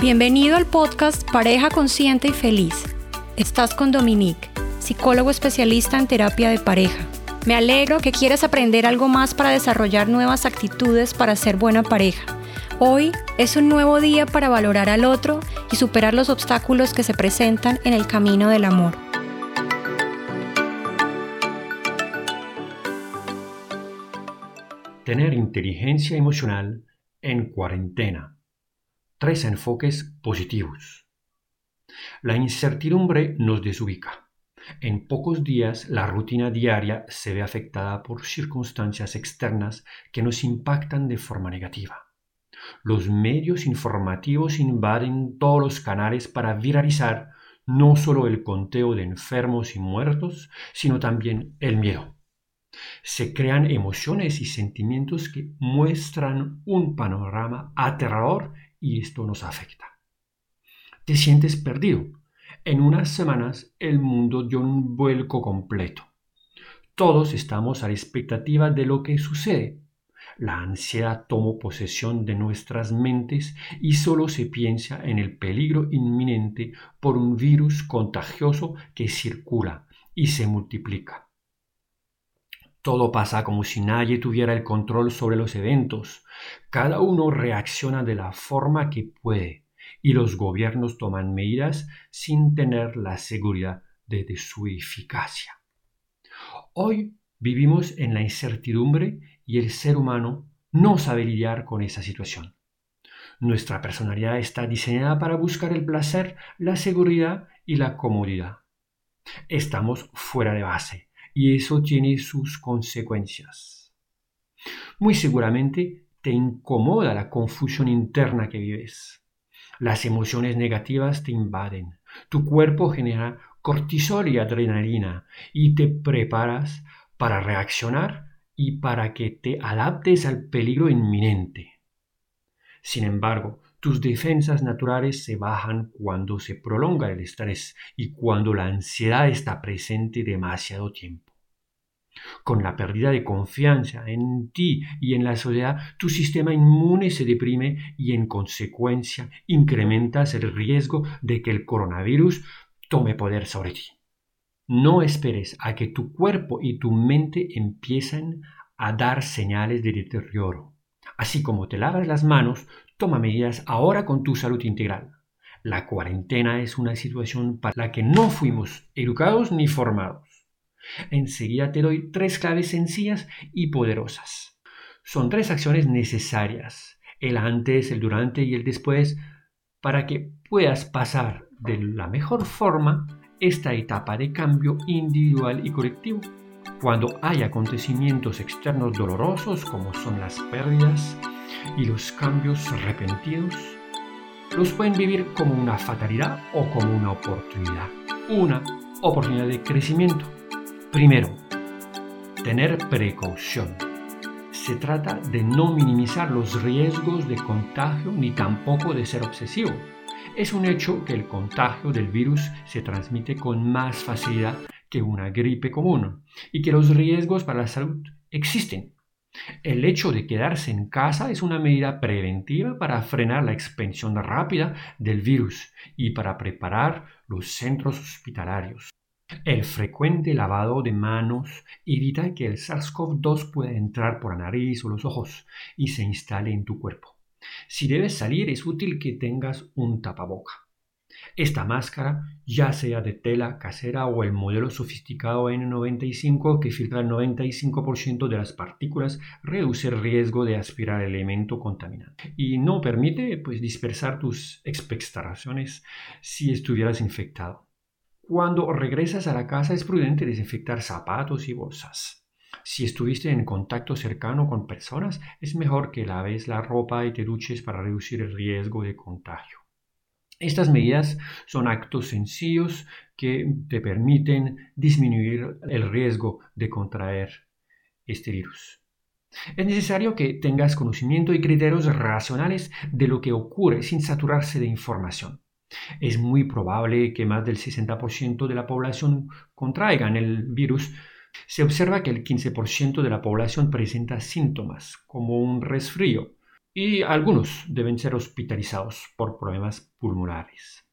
Bienvenido al podcast Pareja Consciente y Feliz. Estás con Dominique, psicólogo especialista en terapia de pareja. Me alegro que quieras aprender algo más para desarrollar nuevas actitudes para ser buena pareja. Hoy es un nuevo día para valorar al otro y superar los obstáculos que se presentan en el camino del amor. Tener inteligencia emocional en cuarentena. Tres enfoques positivos. La incertidumbre nos desubica. En pocos días la rutina diaria se ve afectada por circunstancias externas que nos impactan de forma negativa. Los medios informativos invaden todos los canales para viralizar no solo el conteo de enfermos y muertos, sino también el miedo. Se crean emociones y sentimientos que muestran un panorama aterrador y esto nos afecta. Te sientes perdido. En unas semanas el mundo dio un vuelco completo. Todos estamos a la expectativa de lo que sucede. La ansiedad tomó posesión de nuestras mentes y solo se piensa en el peligro inminente por un virus contagioso que circula y se multiplica. Todo pasa como si nadie tuviera el control sobre los eventos. Cada uno reacciona de la forma que puede y los gobiernos toman medidas sin tener la seguridad de, su eficacia. Hoy vivimos en la incertidumbre y el ser humano no sabe lidiar con esa situación. Nuestra personalidad está diseñada para buscar el placer, la seguridad y la comodidad. Estamos fuera de base y eso tiene sus consecuencias. Muy seguramente te incomoda la confusión interna que vives. Las emociones negativas te invaden. Tu cuerpo genera cortisol y adrenalina y te preparas para reaccionar y para que te adaptes al peligro inminente. Sin embargo, tus defensas naturales se bajan cuando se prolonga el estrés y cuando la ansiedad está presente demasiado tiempo. Con la pérdida de confianza en ti y en la sociedad, tu sistema inmune se deprime y en consecuencia incrementas el riesgo de que el coronavirus tome poder sobre ti. No esperes a que tu cuerpo y tu mente empiecen a dar señales de deterioro. Así como te lavas las manos, Toma medidas ahora con tu salud integral. La cuarentena es una situación para la que no fuimos educados ni formados. Enseguida te doy tres claves sencillas y poderosas. Son tres acciones necesarias, el antes, el durante y el después, para que puedas pasar de la mejor forma esta etapa de cambio individual y colectivo. Cuando hay acontecimientos externos dolorosos como son las pérdidas, y los cambios repentinos los pueden vivir como una fatalidad o como una oportunidad. Una oportunidad de crecimiento. Primero, tener precaución. Se trata de no minimizar los riesgos de contagio ni tampoco de ser obsesivo. Es un hecho que el contagio del virus se transmite con más facilidad que una gripe común y que los riesgos para la salud existen el hecho de quedarse en casa es una medida preventiva para frenar la expansión rápida del virus y para preparar los centros hospitalarios. El frecuente lavado de manos evita que el SARS-CoV-2 pueda entrar por la nariz o los ojos y se instale en tu cuerpo. Si debes salir es útil que tengas un tapaboca. Esta máscara, ya sea de tela casera o el modelo sofisticado N95 que filtra el 95% de las partículas, reduce el riesgo de aspirar elemento contaminante y no permite pues, dispersar tus expectoraciones si estuvieras infectado. Cuando regresas a la casa es prudente desinfectar zapatos y bolsas. Si estuviste en contacto cercano con personas, es mejor que laves la ropa y te duches para reducir el riesgo de contagio. Estas medidas son actos sencillos que te permiten disminuir el riesgo de contraer este virus. Es necesario que tengas conocimiento y criterios racionales de lo que ocurre sin saturarse de información. Es muy probable que más del 60% de la población contraigan el virus. Se observa que el 15% de la población presenta síntomas como un resfrío, y algunos deben ser hospitalizados por problemas pulmonares.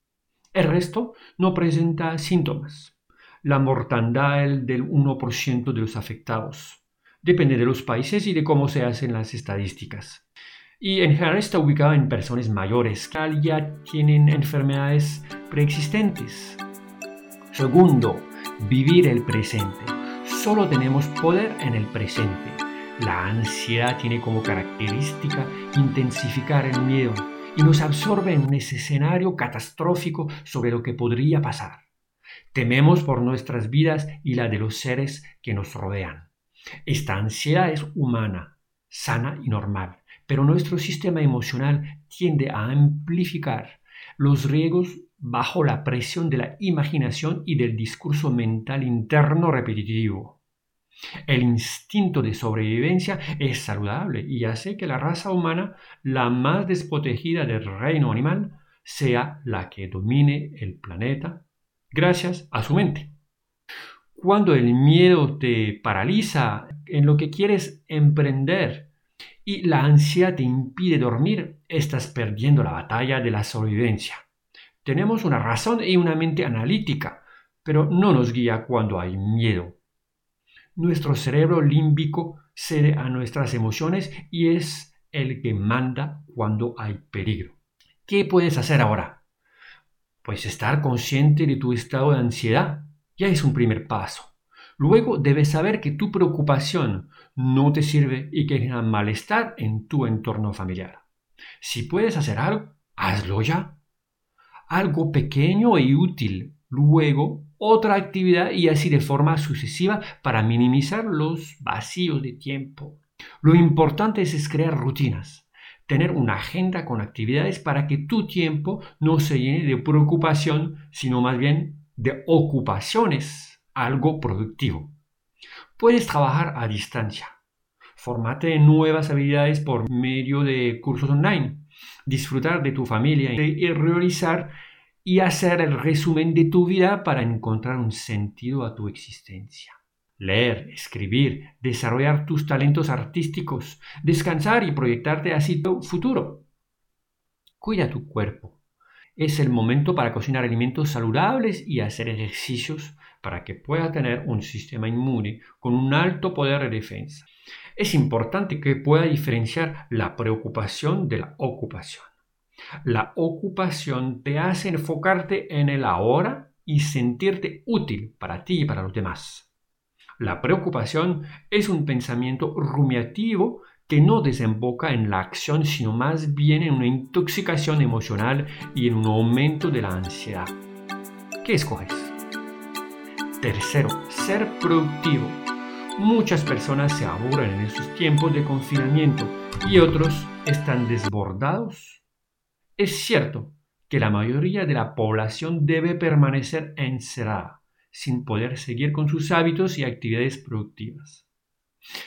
El resto no presenta síntomas. La mortandad es del 1% de los afectados. Depende de los países y de cómo se hacen las estadísticas. Y en general está ubicada en personas mayores que ya tienen enfermedades preexistentes. Segundo, vivir el presente. Solo tenemos poder en el presente. La ansiedad tiene como característica intensificar el miedo y nos absorbe en un escenario catastrófico sobre lo que podría pasar. Tememos por nuestras vidas y la de los seres que nos rodean. Esta ansiedad es humana, sana y normal, pero nuestro sistema emocional tiende a amplificar los riesgos bajo la presión de la imaginación y del discurso mental interno repetitivo. El instinto de sobrevivencia es saludable y hace que la raza humana, la más desprotegida del reino animal, sea la que domine el planeta gracias a su mente. Cuando el miedo te paraliza en lo que quieres emprender y la ansia te impide dormir, estás perdiendo la batalla de la sobrevivencia. Tenemos una razón y una mente analítica, pero no nos guía cuando hay miedo nuestro cerebro límbico cede a nuestras emociones y es el que manda cuando hay peligro. ¿Qué puedes hacer ahora? Pues estar consciente de tu estado de ansiedad ya es un primer paso. Luego debes saber que tu preocupación no te sirve y que genera malestar en tu entorno familiar. Si puedes hacer algo, hazlo ya. Algo pequeño y útil. Luego otra actividad y así de forma sucesiva para minimizar los vacíos de tiempo. Lo importante es crear rutinas, tener una agenda con actividades para que tu tiempo no se llene de preocupación, sino más bien de ocupaciones, algo productivo. Puedes trabajar a distancia, formate nuevas habilidades por medio de cursos online, disfrutar de tu familia y realizar y hacer el resumen de tu vida para encontrar un sentido a tu existencia. Leer, escribir, desarrollar tus talentos artísticos, descansar y proyectarte así tu futuro. Cuida tu cuerpo. Es el momento para cocinar alimentos saludables y hacer ejercicios para que pueda tener un sistema inmune con un alto poder de defensa. Es importante que pueda diferenciar la preocupación de la ocupación. La ocupación te hace enfocarte en el ahora y sentirte útil para ti y para los demás. La preocupación es un pensamiento rumiativo que no desemboca en la acción, sino más bien en una intoxicación emocional y en un aumento de la ansiedad. ¿Qué escoges? Tercero, ser productivo. Muchas personas se aburren en estos tiempos de confinamiento y otros están desbordados es cierto que la mayoría de la población debe permanecer encerrada, sin poder seguir con sus hábitos y actividades productivas.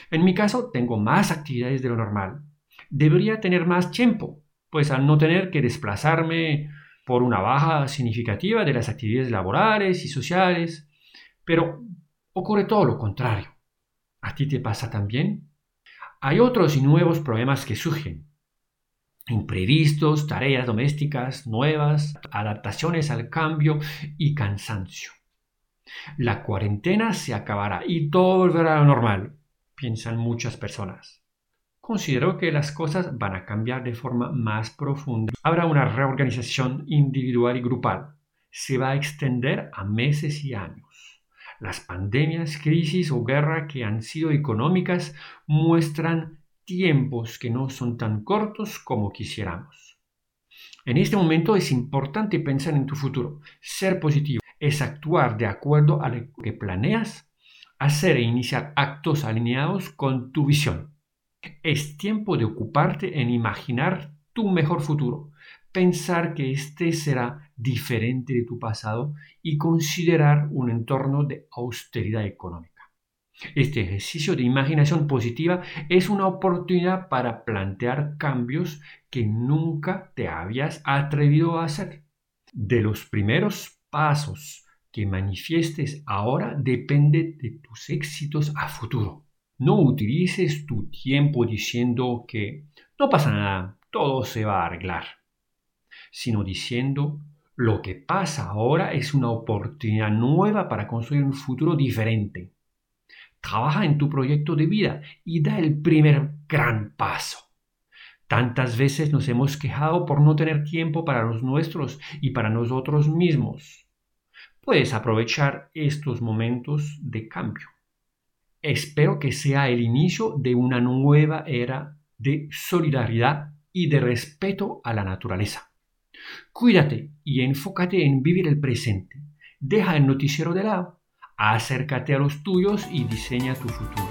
En mi caso, tengo más actividades de lo normal. Debería tener más tiempo, pues al no tener que desplazarme por una baja significativa de las actividades laborales y sociales, pero ocurre todo lo contrario. ¿A ti te pasa también? Hay otros y nuevos problemas que surgen, imprevistos, tareas domésticas nuevas, adaptaciones al cambio y cansancio. La cuarentena se acabará y todo volverá a lo normal, piensan muchas personas. Considero que las cosas van a cambiar de forma más profunda. Habrá una reorganización individual y grupal. Se va a extender a meses y años. Las pandemias, crisis o guerra que han sido económicas muestran tiempos que no son tan cortos como quisiéramos. En este momento es importante pensar en tu futuro. Ser positivo es actuar de acuerdo a lo que planeas, hacer e iniciar actos alineados con tu visión. Es tiempo de ocuparte en imaginar tu mejor futuro, pensar que este será diferente de tu pasado y considerar un entorno de austeridad económica. Este ejercicio de imaginación positiva es una oportunidad para plantear cambios que nunca te habías atrevido a hacer. De los primeros pasos que manifiestes ahora depende de tus éxitos a futuro. No utilices tu tiempo diciendo que no pasa nada, todo se va a arreglar, sino diciendo, lo que pasa ahora es una oportunidad nueva para construir un futuro diferente. Trabaja en tu proyecto de vida y da el primer gran paso. Tantas veces nos hemos quejado por no tener tiempo para los nuestros y para nosotros mismos. Puedes aprovechar estos momentos de cambio. Espero que sea el inicio de una nueva era de solidaridad y de respeto a la naturaleza. Cuídate y enfócate en vivir el presente. Deja el noticiero de lado, acércate a los tuyos y diseña tu futuro.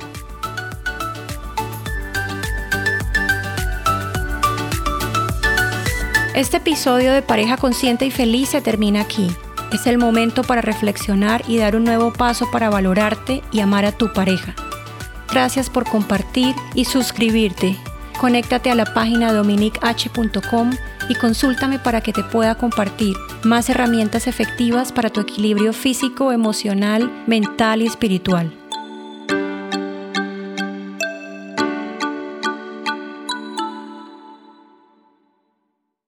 Este episodio de Pareja Consciente y Feliz se termina aquí. Es el momento para reflexionar y dar un nuevo paso para valorarte y amar a tu pareja. Gracias por compartir y suscribirte. Conéctate a la página dominich.com y consúltame para que te pueda compartir más herramientas efectivas para tu equilibrio físico, emocional, mental y espiritual.